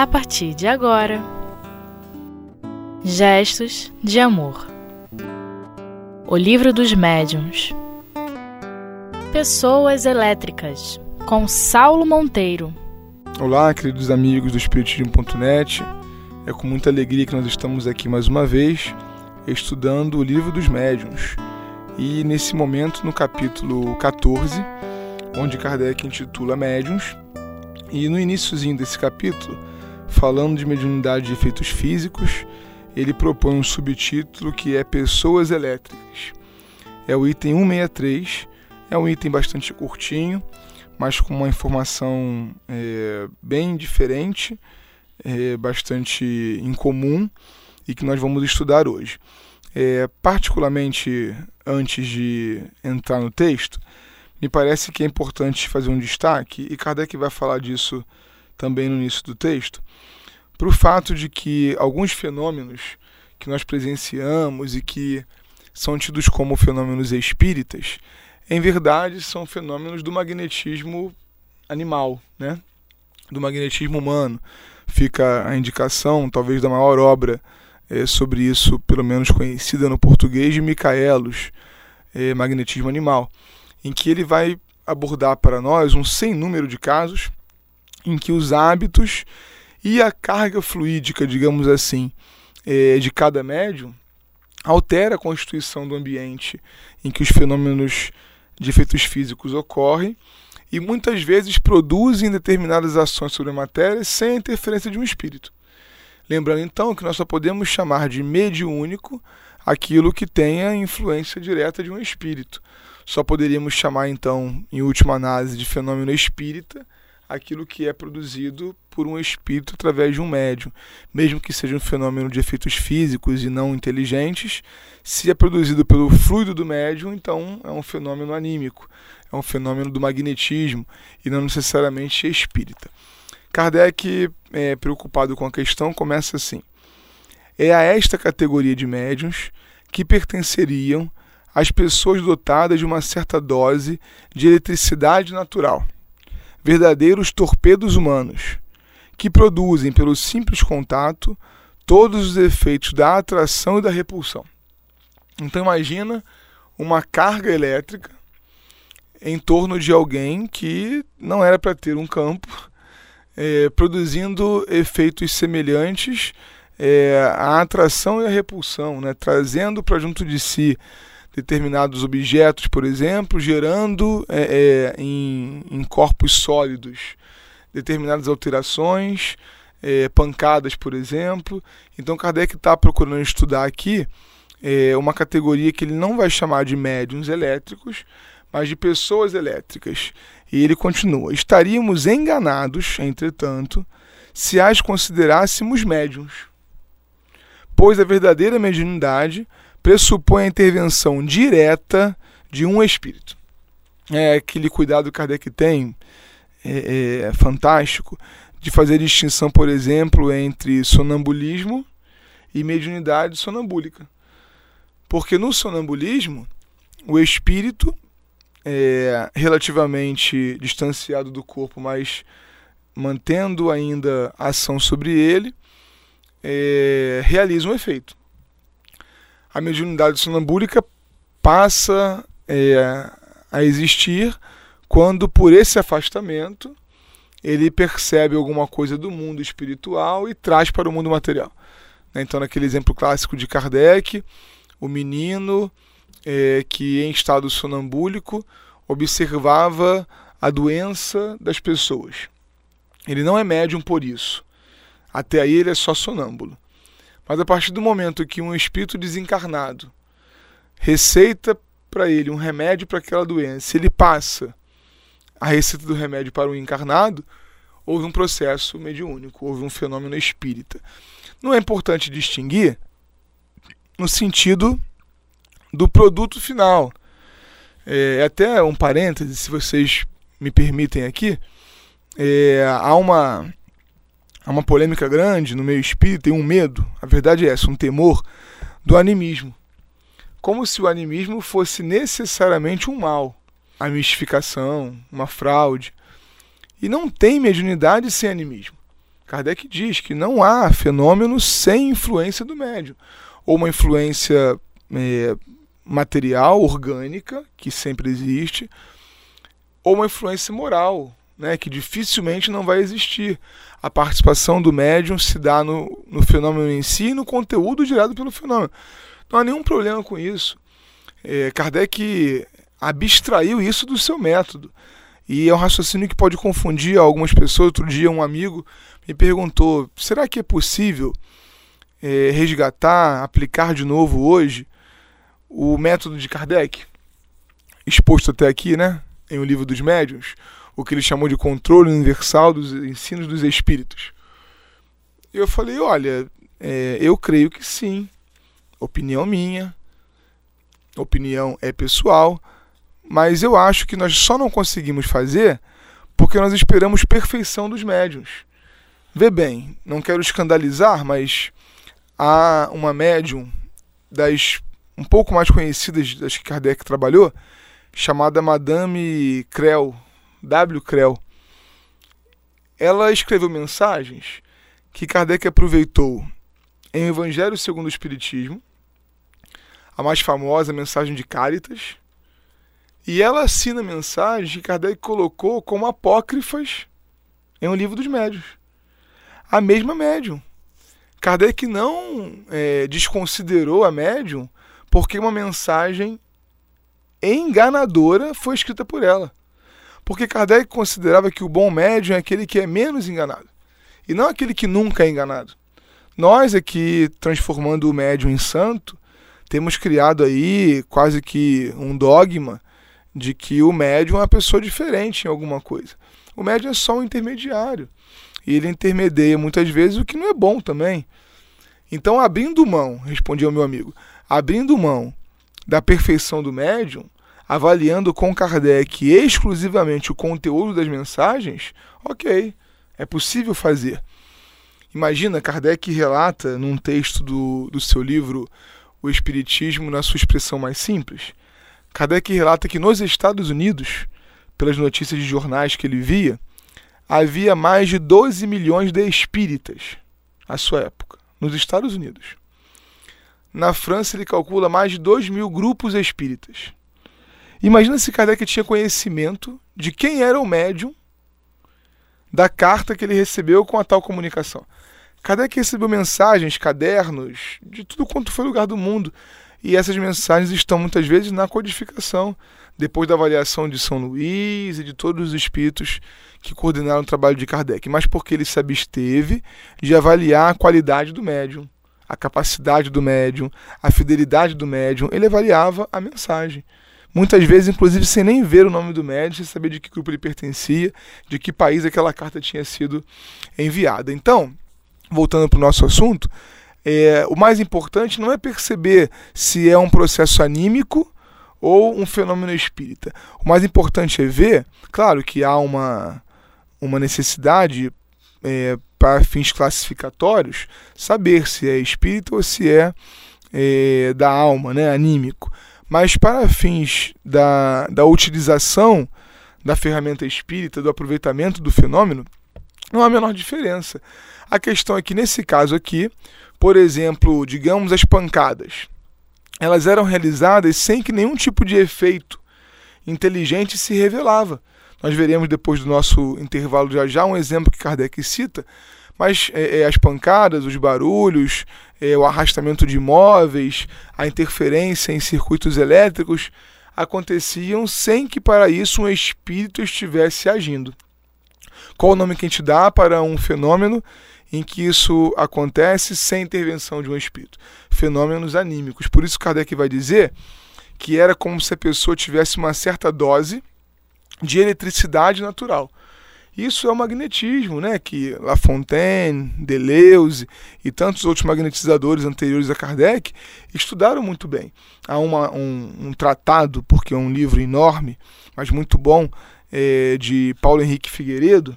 a partir de agora. Gestos de Amor O Livro dos Médiuns Pessoas Elétricas com Saulo Monteiro Olá, queridos amigos do Espiritismo.net. É com muita alegria que nós estamos aqui mais uma vez estudando o Livro dos Médiuns. E nesse momento, no capítulo 14, onde Kardec intitula Médiuns, e no iníciozinho desse capítulo, falando de mediunidade de efeitos físicos, ele propõe um subtítulo que é Pessoas Elétricas. É o item 163, é um item bastante curtinho, mas com uma informação é, bem diferente, é, bastante incomum e que nós vamos estudar hoje. É, particularmente antes de entrar no texto, me parece que é importante fazer um destaque, e Kardec vai falar disso também no início do texto, para o fato de que alguns fenômenos que nós presenciamos e que são tidos como fenômenos espíritas, em verdade são fenômenos do magnetismo animal, né? do magnetismo humano. Fica a indicação, talvez, da maior obra é, sobre isso, pelo menos conhecida no português, de Micaelos, é, Magnetismo Animal em que ele vai abordar para nós um sem número de casos em que os hábitos e a carga fluídica, digamos assim, é, de cada médium altera a constituição do ambiente em que os fenômenos de efeitos físicos ocorrem e muitas vezes produzem determinadas ações sobre a matéria sem a interferência de um espírito. Lembrando então que nós só podemos chamar de mediúnico aquilo que tenha influência direta de um espírito. Só poderíamos chamar, então, em última análise, de fenômeno espírita aquilo que é produzido por um espírito através de um médium, mesmo que seja um fenômeno de efeitos físicos e não inteligentes, se é produzido pelo fluido do médium, então é um fenômeno anímico, é um fenômeno do magnetismo e não necessariamente espírita. Kardec, é, preocupado com a questão, começa assim: é a esta categoria de médiums que pertenceriam as pessoas dotadas de uma certa dose de eletricidade natural, verdadeiros torpedos humanos, que produzem pelo simples contato todos os efeitos da atração e da repulsão. Então imagina uma carga elétrica em torno de alguém que não era para ter um campo, é, produzindo efeitos semelhantes é, à atração e à repulsão, né? trazendo para junto de si determinados objetos, por exemplo, gerando é, é, em, em, corpos sólidos determinadas alterações, é, pancadas, por exemplo. Então, Kardec está procurando estudar aqui é, uma categoria que ele não vai chamar de médiums elétricos, mas de pessoas elétricas. E ele continua: estaríamos enganados, entretanto, se as considerássemos médiums, pois a verdadeira mediunidade pressupõe a intervenção direta de um espírito. É aquele cuidado que Kardec tem, é, é fantástico, de fazer distinção, por exemplo, entre sonambulismo e mediunidade sonambúlica. Porque no sonambulismo, o espírito é relativamente distanciado do corpo, mas mantendo ainda ação sobre ele, é, realiza um efeito a mediunidade sonambúlica passa é, a existir quando, por esse afastamento, ele percebe alguma coisa do mundo espiritual e traz para o mundo material. Né? Então, naquele exemplo clássico de Kardec, o menino é, que, em estado sonambúlico, observava a doença das pessoas. Ele não é médium por isso. Até aí ele é só sonâmbulo. Mas a partir do momento que um espírito desencarnado receita para ele um remédio para aquela doença, ele passa a receita do remédio para o encarnado, houve um processo mediúnico, houve um fenômeno espírita. Não é importante distinguir no sentido do produto final. É, até um parêntese, se vocês me permitem aqui, é, há uma há uma polêmica grande no meio espírita e um medo, a verdade é essa, um temor do animismo. Como se o animismo fosse necessariamente um mal, a mistificação, uma fraude. E não tem mediunidade sem animismo. Kardec diz que não há fenômeno sem influência do médium, ou uma influência é, material, orgânica, que sempre existe, ou uma influência moral, né, que dificilmente não vai existir. A participação do médium se dá no, no fenômeno em si e no conteúdo gerado pelo fenômeno. Não há nenhum problema com isso. É, Kardec abstraiu isso do seu método. E é um raciocínio que pode confundir algumas pessoas. Outro dia, um amigo me perguntou: será que é possível é, resgatar, aplicar de novo hoje o método de Kardec? Exposto até aqui, né? Em O Livro dos Médiuns, o que ele chamou de controle universal dos ensinos dos espíritos. E eu falei: olha, é, eu creio que sim. Opinião minha. Opinião é pessoal mas eu acho que nós só não conseguimos fazer porque nós esperamos perfeição dos médiums. Vê bem, não quero escandalizar, mas há uma médium das um pouco mais conhecidas das que Kardec trabalhou, chamada Madame Creu, W. Creu. Ela escreveu mensagens que Kardec aproveitou em Evangelho segundo o Espiritismo, a mais famosa mensagem de Cáritas, e ela assina mensagens que Kardec colocou como apócrifas em um livro dos médios. A mesma médium. Kardec não é, desconsiderou a médium porque uma mensagem enganadora foi escrita por ela. Porque Kardec considerava que o bom médium é aquele que é menos enganado e não aquele que nunca é enganado. Nós aqui, transformando o médium em santo, temos criado aí quase que um dogma de que o médium é uma pessoa diferente em alguma coisa. O médium é só um intermediário. E ele intermedia muitas vezes o que não é bom também. Então, abrindo mão, respondia o meu amigo, abrindo mão da perfeição do médium, avaliando com Kardec exclusivamente o conteúdo das mensagens, ok, é possível fazer. Imagina, Kardec relata num texto do, do seu livro O Espiritismo na sua expressão mais simples, Kardec relata que nos Estados Unidos, pelas notícias de jornais que ele via, havia mais de 12 milhões de espíritas à sua época, nos Estados Unidos. Na França, ele calcula mais de 2 mil grupos espíritas. Imagina se Kardec tinha conhecimento de quem era o médium da carta que ele recebeu com a tal comunicação. Kardec recebeu mensagens, cadernos, de tudo quanto foi lugar do mundo, e essas mensagens estão muitas vezes na codificação, depois da avaliação de São Luís e de todos os espíritos que coordenaram o trabalho de Kardec, mas porque ele se absteve de avaliar a qualidade do médium, a capacidade do médium, a fidelidade do médium, ele avaliava a mensagem. Muitas vezes, inclusive, sem nem ver o nome do sem saber de que grupo ele pertencia, de que país aquela carta tinha sido enviada. Então, voltando para o nosso assunto, é, o mais importante não é perceber se é um processo anímico ou um fenômeno espírita. O mais importante é ver, claro que há uma, uma necessidade é, para fins classificatórios, saber se é espírita ou se é, é da alma, né, anímico. Mas para fins da, da utilização da ferramenta espírita, do aproveitamento do fenômeno, não há a menor diferença. A questão é que, nesse caso aqui, por exemplo, digamos as pancadas, elas eram realizadas sem que nenhum tipo de efeito inteligente se revelava. Nós veremos depois do nosso intervalo já já um exemplo que Kardec cita, mas é, é, as pancadas, os barulhos, é, o arrastamento de imóveis, a interferência em circuitos elétricos aconteciam sem que para isso um espírito estivesse agindo. Qual o nome que a gente dá para um fenômeno em que isso acontece sem intervenção de um espírito. Fenômenos anímicos. Por isso Kardec vai dizer que era como se a pessoa tivesse uma certa dose de eletricidade natural. Isso é o magnetismo, né? que La Fontaine, Deleuze e tantos outros magnetizadores anteriores a Kardec estudaram muito bem. Há uma, um, um, tratado, porque é um livro enorme, mas muito bom, é, de Paulo Henrique Figueiredo,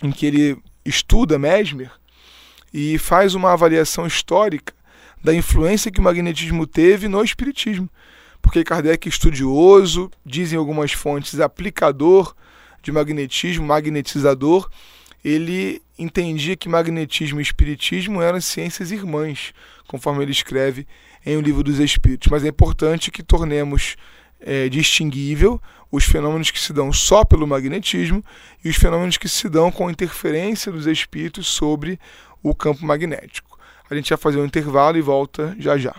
em que ele estuda Mesmer e faz uma avaliação histórica da influência que o magnetismo teve no espiritismo. Porque Kardec é estudioso, dizem algumas fontes, aplicador de magnetismo, magnetizador, ele entendia que magnetismo e espiritismo eram ciências irmãs, conforme ele escreve em O Livro dos Espíritos. Mas é importante que tornemos é, distinguível os fenômenos que se dão só pelo magnetismo e os fenômenos que se dão com a interferência dos espíritos sobre o campo magnético. A gente vai fazer um intervalo e volta já já.